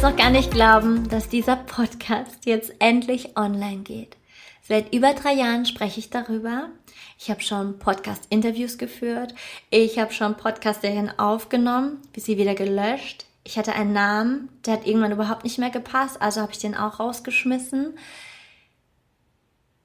Ich kann es selbst noch gar nicht glauben, dass dieser Podcast jetzt endlich online geht. Seit über drei Jahren spreche ich darüber. Ich habe schon Podcast-Interviews geführt. Ich habe schon Podcast-Serien aufgenommen, bis sie wieder gelöscht. Ich hatte einen Namen, der hat irgendwann überhaupt nicht mehr gepasst, also habe ich den auch rausgeschmissen.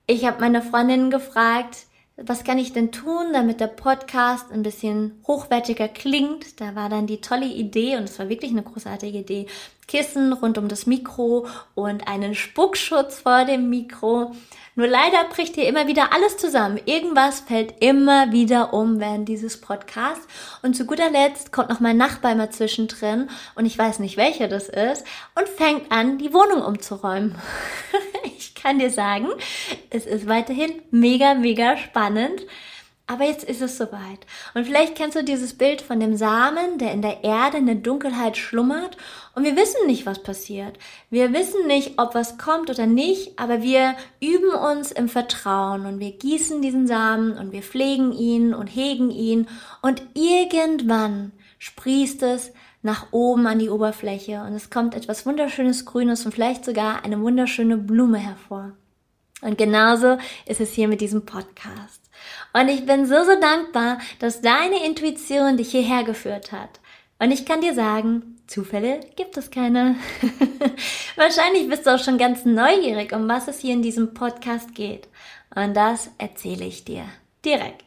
Ich habe meine Freundinnen gefragt, was kann ich denn tun, damit der Podcast ein bisschen hochwertiger klingt? Da war dann die tolle Idee, und es war wirklich eine großartige Idee, Kissen rund um das Mikro und einen Spuckschutz vor dem Mikro. Nur leider bricht hier immer wieder alles zusammen. Irgendwas fällt immer wieder um während dieses Podcasts. Und zu guter Letzt kommt noch mein Nachbar mal zwischendrin und ich weiß nicht, welcher das ist und fängt an, die Wohnung umzuräumen. kann dir sagen, es ist weiterhin mega, mega spannend. Aber jetzt ist es soweit. Und vielleicht kennst du dieses Bild von dem Samen, der in der Erde in der Dunkelheit schlummert. Und wir wissen nicht, was passiert. Wir wissen nicht, ob was kommt oder nicht, aber wir üben uns im Vertrauen und wir gießen diesen Samen und wir pflegen ihn und hegen ihn. Und irgendwann sprießt es nach oben an die Oberfläche und es kommt etwas wunderschönes Grünes und vielleicht sogar eine wunderschöne Blume hervor. Und genauso ist es hier mit diesem Podcast. Und ich bin so, so dankbar, dass deine Intuition dich hierher geführt hat. Und ich kann dir sagen, Zufälle gibt es keine. Wahrscheinlich bist du auch schon ganz neugierig, um was es hier in diesem Podcast geht. Und das erzähle ich dir direkt.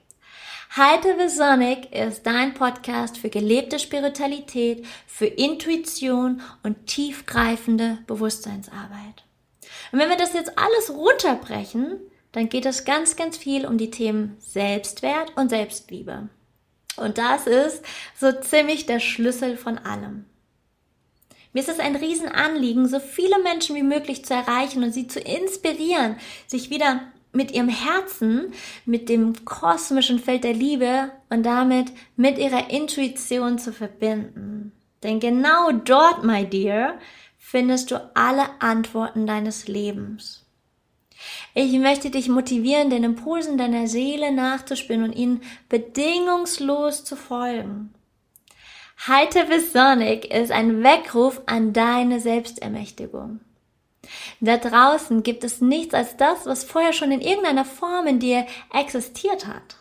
Heiter Sonic ist dein Podcast für gelebte Spiritualität, für Intuition und tiefgreifende Bewusstseinsarbeit. Und wenn wir das jetzt alles runterbrechen, dann geht es ganz, ganz viel um die Themen Selbstwert und Selbstliebe. Und das ist so ziemlich der Schlüssel von allem. Mir ist es ein Riesenanliegen, so viele Menschen wie möglich zu erreichen und sie zu inspirieren, sich wieder mit ihrem Herzen, mit dem kosmischen Feld der Liebe und damit mit ihrer Intuition zu verbinden. Denn genau dort, my dear, findest du alle Antworten deines Lebens. Ich möchte dich motivieren, den Impulsen deiner Seele nachzuspinnen und ihnen bedingungslos zu folgen. Heiter bis Sonic ist ein Weckruf an deine Selbstermächtigung. Da draußen gibt es nichts als das, was vorher schon in irgendeiner Form in dir existiert hat.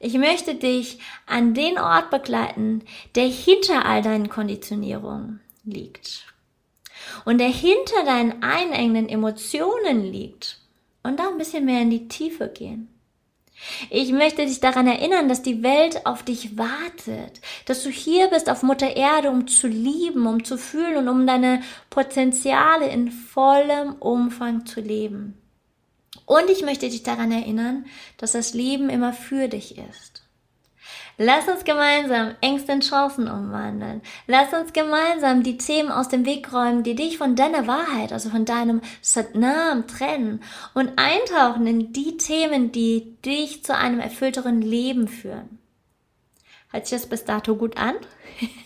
Ich möchte dich an den Ort begleiten, der hinter all deinen Konditionierungen liegt und der hinter deinen einengenden Emotionen liegt und da ein bisschen mehr in die Tiefe gehen. Ich möchte dich daran erinnern, dass die Welt auf dich wartet, dass du hier bist auf Mutter Erde, um zu lieben, um zu fühlen und um deine Potenziale in vollem Umfang zu leben. Und ich möchte dich daran erinnern, dass das Leben immer für dich ist. Lass uns gemeinsam Ängste in Chancen umwandeln. Lass uns gemeinsam die Themen aus dem Weg räumen, die dich von deiner Wahrheit, also von deinem Satnam trennen und eintauchen in die Themen, die dich zu einem erfüllteren Leben führen. Hört sich das bis dato gut an?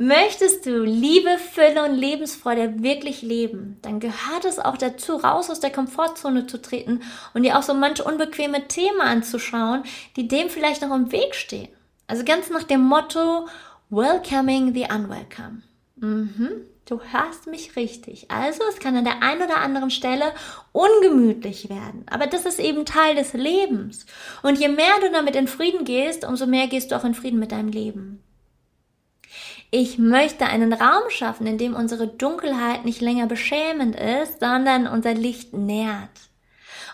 Möchtest du Liebe, Fülle und Lebensfreude wirklich leben, dann gehört es auch dazu, raus aus der Komfortzone zu treten und dir auch so manche unbequeme Themen anzuschauen, die dem vielleicht noch im Weg stehen. Also ganz nach dem Motto Welcoming the Unwelcome. Mhm, du hörst mich richtig. Also es kann an der einen oder anderen Stelle ungemütlich werden. Aber das ist eben Teil des Lebens. Und je mehr du damit in Frieden gehst, umso mehr gehst du auch in Frieden mit deinem Leben. Ich möchte einen Raum schaffen, in dem unsere Dunkelheit nicht länger beschämend ist, sondern unser Licht nährt.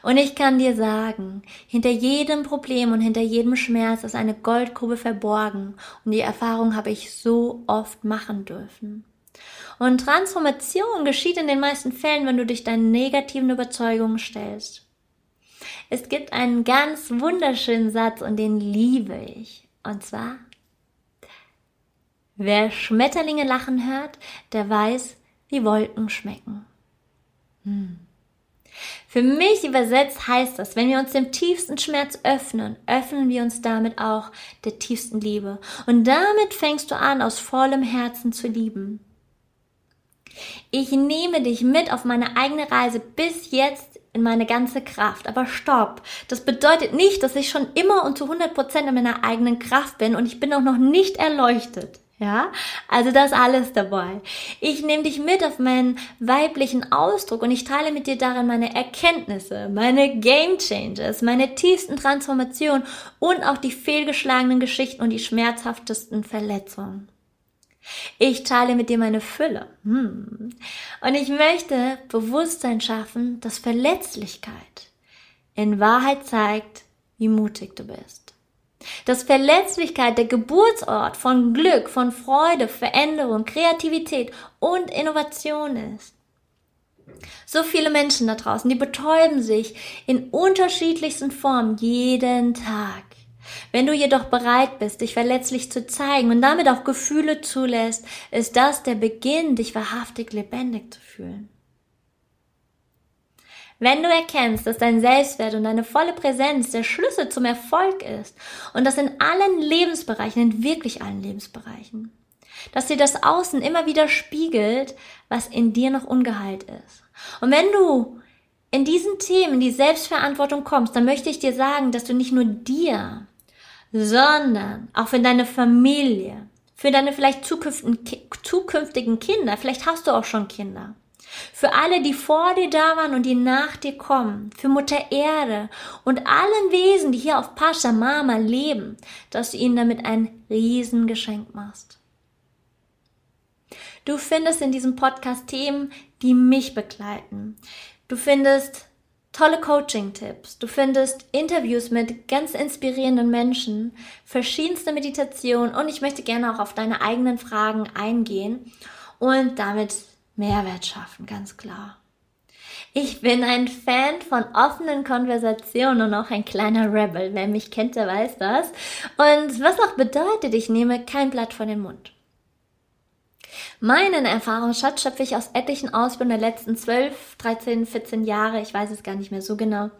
Und ich kann dir sagen, hinter jedem Problem und hinter jedem Schmerz ist eine Goldgrube verborgen. Und die Erfahrung habe ich so oft machen dürfen. Und Transformation geschieht in den meisten Fällen, wenn du dich deinen negativen Überzeugungen stellst. Es gibt einen ganz wunderschönen Satz und den liebe ich. Und zwar, Wer Schmetterlinge lachen hört, der weiß, die Wolken schmecken. Hm. Für mich übersetzt heißt das, wenn wir uns dem tiefsten Schmerz öffnen, öffnen wir uns damit auch der tiefsten Liebe. Und damit fängst du an, aus vollem Herzen zu lieben. Ich nehme dich mit auf meine eigene Reise bis jetzt in meine ganze Kraft. Aber stopp. Das bedeutet nicht, dass ich schon immer und zu 100 Prozent in meiner eigenen Kraft bin und ich bin auch noch nicht erleuchtet. Ja, also das alles dabei. Ich nehme dich mit auf meinen weiblichen Ausdruck und ich teile mit dir darin meine Erkenntnisse, meine Game Changes, meine tiefsten Transformationen und auch die fehlgeschlagenen Geschichten und die schmerzhaftesten Verletzungen. Ich teile mit dir meine Fülle. Hm. Und ich möchte Bewusstsein schaffen, dass Verletzlichkeit in Wahrheit zeigt, wie mutig du bist dass Verletzlichkeit der Geburtsort von Glück, von Freude, Veränderung, Kreativität und Innovation ist. So viele Menschen da draußen, die betäuben sich in unterschiedlichsten Formen jeden Tag. Wenn du jedoch bereit bist, dich verletzlich zu zeigen und damit auch Gefühle zulässt, ist das der Beginn, dich wahrhaftig lebendig zu fühlen. Wenn du erkennst, dass dein Selbstwert und deine volle Präsenz der Schlüssel zum Erfolg ist und das in allen Lebensbereichen, in wirklich allen Lebensbereichen, dass dir das Außen immer wieder spiegelt, was in dir noch ungeheilt ist. Und wenn du in diesen Themen in die Selbstverantwortung kommst, dann möchte ich dir sagen, dass du nicht nur dir, sondern auch für deine Familie, für deine vielleicht zukünftigen Kinder, vielleicht hast du auch schon Kinder, für alle, die vor dir da waren und die nach dir kommen. Für Mutter Erde und allen Wesen, die hier auf Pascha Mama leben, dass du ihnen damit ein Riesengeschenk machst. Du findest in diesem Podcast Themen, die mich begleiten. Du findest tolle Coaching-Tipps. Du findest Interviews mit ganz inspirierenden Menschen, verschiedenste Meditationen und ich möchte gerne auch auf deine eigenen Fragen eingehen und damit Mehrwert schaffen, ganz klar. Ich bin ein Fan von offenen Konversationen und auch ein kleiner Rebel. Wer mich kennt, der weiß das. Und was auch bedeutet, ich nehme kein Blatt vor den Mund. Meinen Erfahrungsschatz schöpfe ich aus etlichen Ausbildungen der letzten 12, 13, 14 Jahre, ich weiß es gar nicht mehr so genau,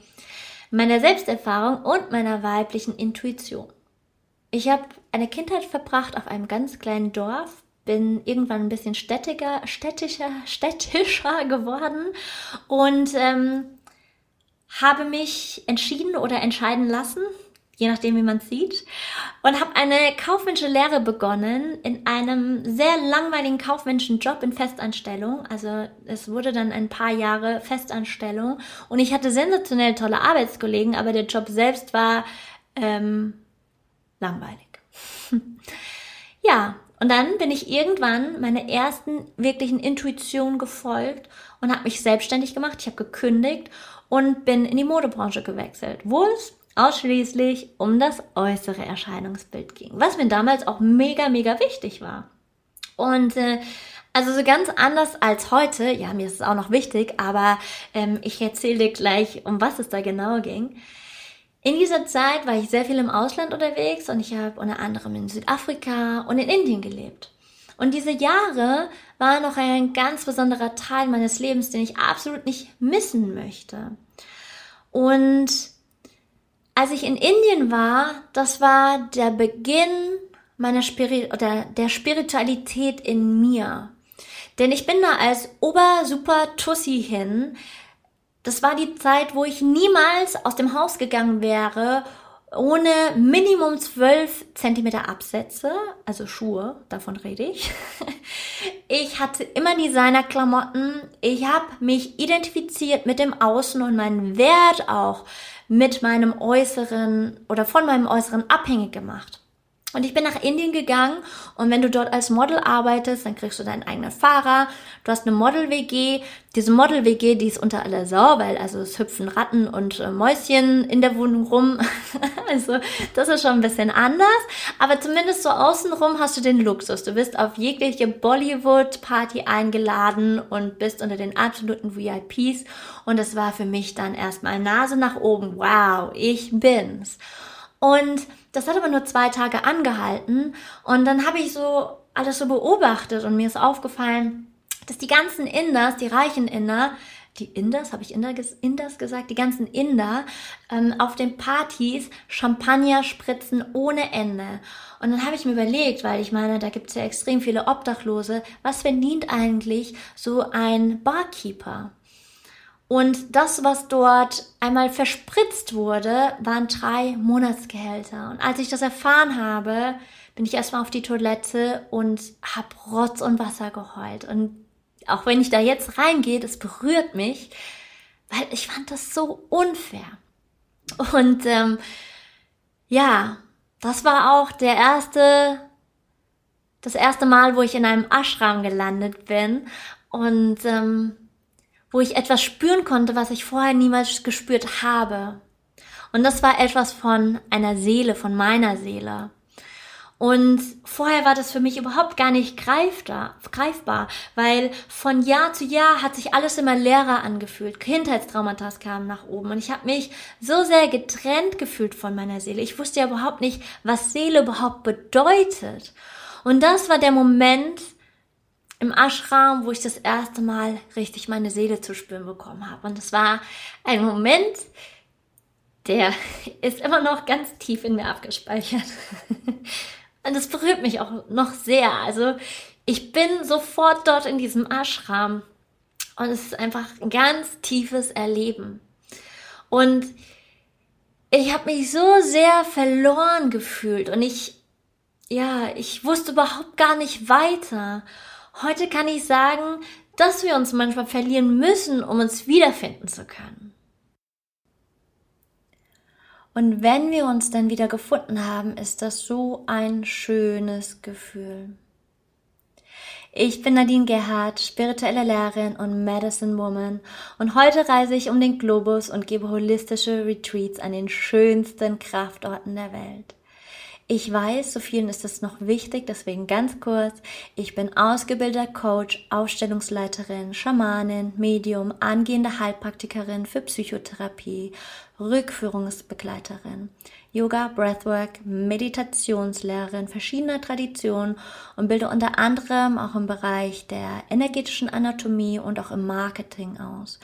meiner Selbsterfahrung und meiner weiblichen Intuition. Ich habe eine Kindheit verbracht auf einem ganz kleinen Dorf bin irgendwann ein bisschen städtiger, städtischer, städtischer geworden und ähm, habe mich entschieden oder entscheiden lassen, je nachdem, wie man sieht, und habe eine kaufmännische Lehre begonnen in einem sehr langweiligen kaufmännischen Job in Festanstellung. Also es wurde dann ein paar Jahre Festanstellung und ich hatte sensationell tolle Arbeitskollegen, aber der Job selbst war ähm, langweilig. ja, und dann bin ich irgendwann meiner ersten wirklichen Intuition gefolgt und habe mich selbstständig gemacht. Ich habe gekündigt und bin in die Modebranche gewechselt, wo es ausschließlich um das äußere Erscheinungsbild ging, was mir damals auch mega, mega wichtig war. Und äh, also so ganz anders als heute, ja, mir ist es auch noch wichtig, aber ähm, ich erzähle dir gleich, um was es da genau ging. In dieser Zeit war ich sehr viel im Ausland unterwegs und ich habe unter anderem in Südafrika und in Indien gelebt. Und diese Jahre waren noch ein ganz besonderer Teil meines Lebens, den ich absolut nicht missen möchte. Und als ich in Indien war, das war der Beginn meiner Spirit oder der Spiritualität in mir. Denn ich bin da als Ober-Super-Tussi hin, das war die Zeit, wo ich niemals aus dem Haus gegangen wäre, ohne Minimum 12 Zentimeter Absätze, also Schuhe, davon rede ich. Ich hatte immer Designerklamotten. Ich habe mich identifiziert mit dem Außen und meinen Wert auch mit meinem Äußeren oder von meinem Äußeren abhängig gemacht. Und ich bin nach Indien gegangen und wenn du dort als Model arbeitest, dann kriegst du deinen eigenen Fahrer. Du hast eine Model-WG. Diese Model-WG, die ist unter aller Sau, weil also es hüpfen Ratten und äh, Mäuschen in der Wohnung rum. also das ist schon ein bisschen anders. Aber zumindest so außenrum hast du den Luxus. Du bist auf jegliche Bollywood-Party eingeladen und bist unter den absoluten VIPs. Und das war für mich dann erstmal Nase nach oben. Wow, ich bin's. Und das hat aber nur zwei Tage angehalten. Und dann habe ich so alles so beobachtet und mir ist aufgefallen, dass die ganzen Inders, die reichen Inder, die Inders, habe ich Inder, Inders gesagt, die ganzen Inder ähm, auf den Partys Champagner spritzen ohne Ende. Und dann habe ich mir überlegt, weil ich meine, da gibt es ja extrem viele Obdachlose, was verdient eigentlich so ein Barkeeper? Und das, was dort einmal verspritzt wurde, waren drei Monatsgehälter. Und als ich das erfahren habe, bin ich erstmal auf die Toilette und habe Rotz und Wasser geheult. Und auch wenn ich da jetzt reingehe, das berührt mich, weil ich fand das so unfair. Und ähm, ja, das war auch der erste, das erste Mal, wo ich in einem Ashram gelandet bin und ähm, wo ich etwas spüren konnte, was ich vorher niemals gespürt habe. Und das war etwas von einer Seele, von meiner Seele. Und vorher war das für mich überhaupt gar nicht greifbar, weil von Jahr zu Jahr hat sich alles immer leerer angefühlt. Kindheitstraumata kamen nach oben und ich habe mich so sehr getrennt gefühlt von meiner Seele. Ich wusste ja überhaupt nicht, was Seele überhaupt bedeutet. Und das war der Moment im Ashram, wo ich das erste Mal richtig meine Seele zu spüren bekommen habe. Und das war ein Moment, der ist immer noch ganz tief in mir abgespeichert. Und das berührt mich auch noch sehr. Also ich bin sofort dort in diesem Ashram und es ist einfach ein ganz tiefes Erleben. Und ich habe mich so sehr verloren gefühlt und ich, ja, ich wusste überhaupt gar nicht weiter. Heute kann ich sagen, dass wir uns manchmal verlieren müssen, um uns wiederfinden zu können. Und wenn wir uns dann wieder gefunden haben, ist das so ein schönes Gefühl. Ich bin Nadine Gerhardt, spirituelle Lehrerin und Medicine Woman und heute reise ich um den Globus und gebe holistische Retreats an den schönsten Kraftorten der Welt. Ich weiß, so vielen ist es noch wichtig, deswegen ganz kurz. Ich bin ausgebildeter Coach, Ausstellungsleiterin, Schamanin, Medium, angehende Heilpraktikerin für Psychotherapie, Rückführungsbegleiterin, Yoga, Breathwork, Meditationslehrerin verschiedener Traditionen und bilde unter anderem auch im Bereich der energetischen Anatomie und auch im Marketing aus.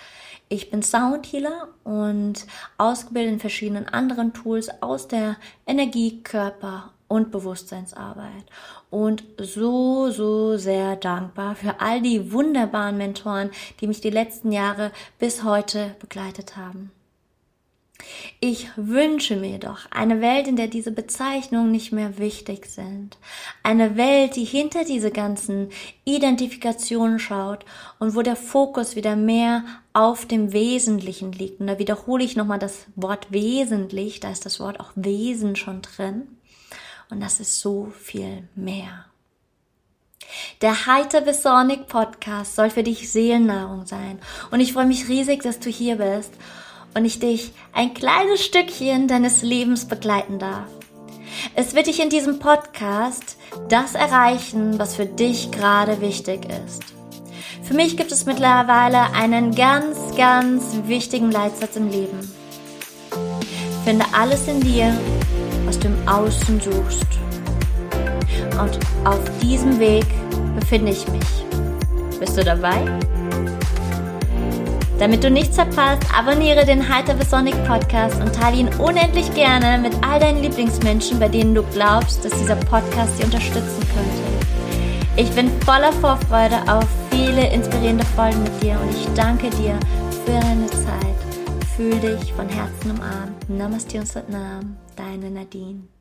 Ich bin Soundhealer und ausgebildet in verschiedenen anderen Tools aus der Energie, Körper und Bewusstseinsarbeit. Und so, so sehr dankbar für all die wunderbaren Mentoren, die mich die letzten Jahre bis heute begleitet haben. Ich wünsche mir doch eine Welt, in der diese Bezeichnungen nicht mehr wichtig sind. Eine Welt, die hinter diese ganzen Identifikationen schaut und wo der Fokus wieder mehr auf dem Wesentlichen liegt. Und da wiederhole ich nochmal das Wort wesentlich, da ist das Wort auch Wesen schon drin. Und das ist so viel mehr. Der Heiter Besonic Podcast soll für dich Seelennahrung sein. Und ich freue mich riesig, dass du hier bist und ich dich ein kleines Stückchen deines Lebens begleiten darf. Es wird dich in diesem Podcast das erreichen, was für dich gerade wichtig ist. Für mich gibt es mittlerweile einen ganz, ganz wichtigen Leitsatz im Leben. Finde alles in dir, was du im Außen suchst. Und auf diesem Weg befinde ich mich. Bist du dabei? Damit du nichts verpasst, abonniere den Heiter Sonic Podcast und teile ihn unendlich gerne mit all deinen Lieblingsmenschen, bei denen du glaubst, dass dieser Podcast sie unterstützen könnte. Ich bin voller Vorfreude auf viele inspirierende Folgen mit dir und ich danke dir für deine Zeit. Fühl dich von Herzen umarmt. Namaste und Satnam, deine Nadine.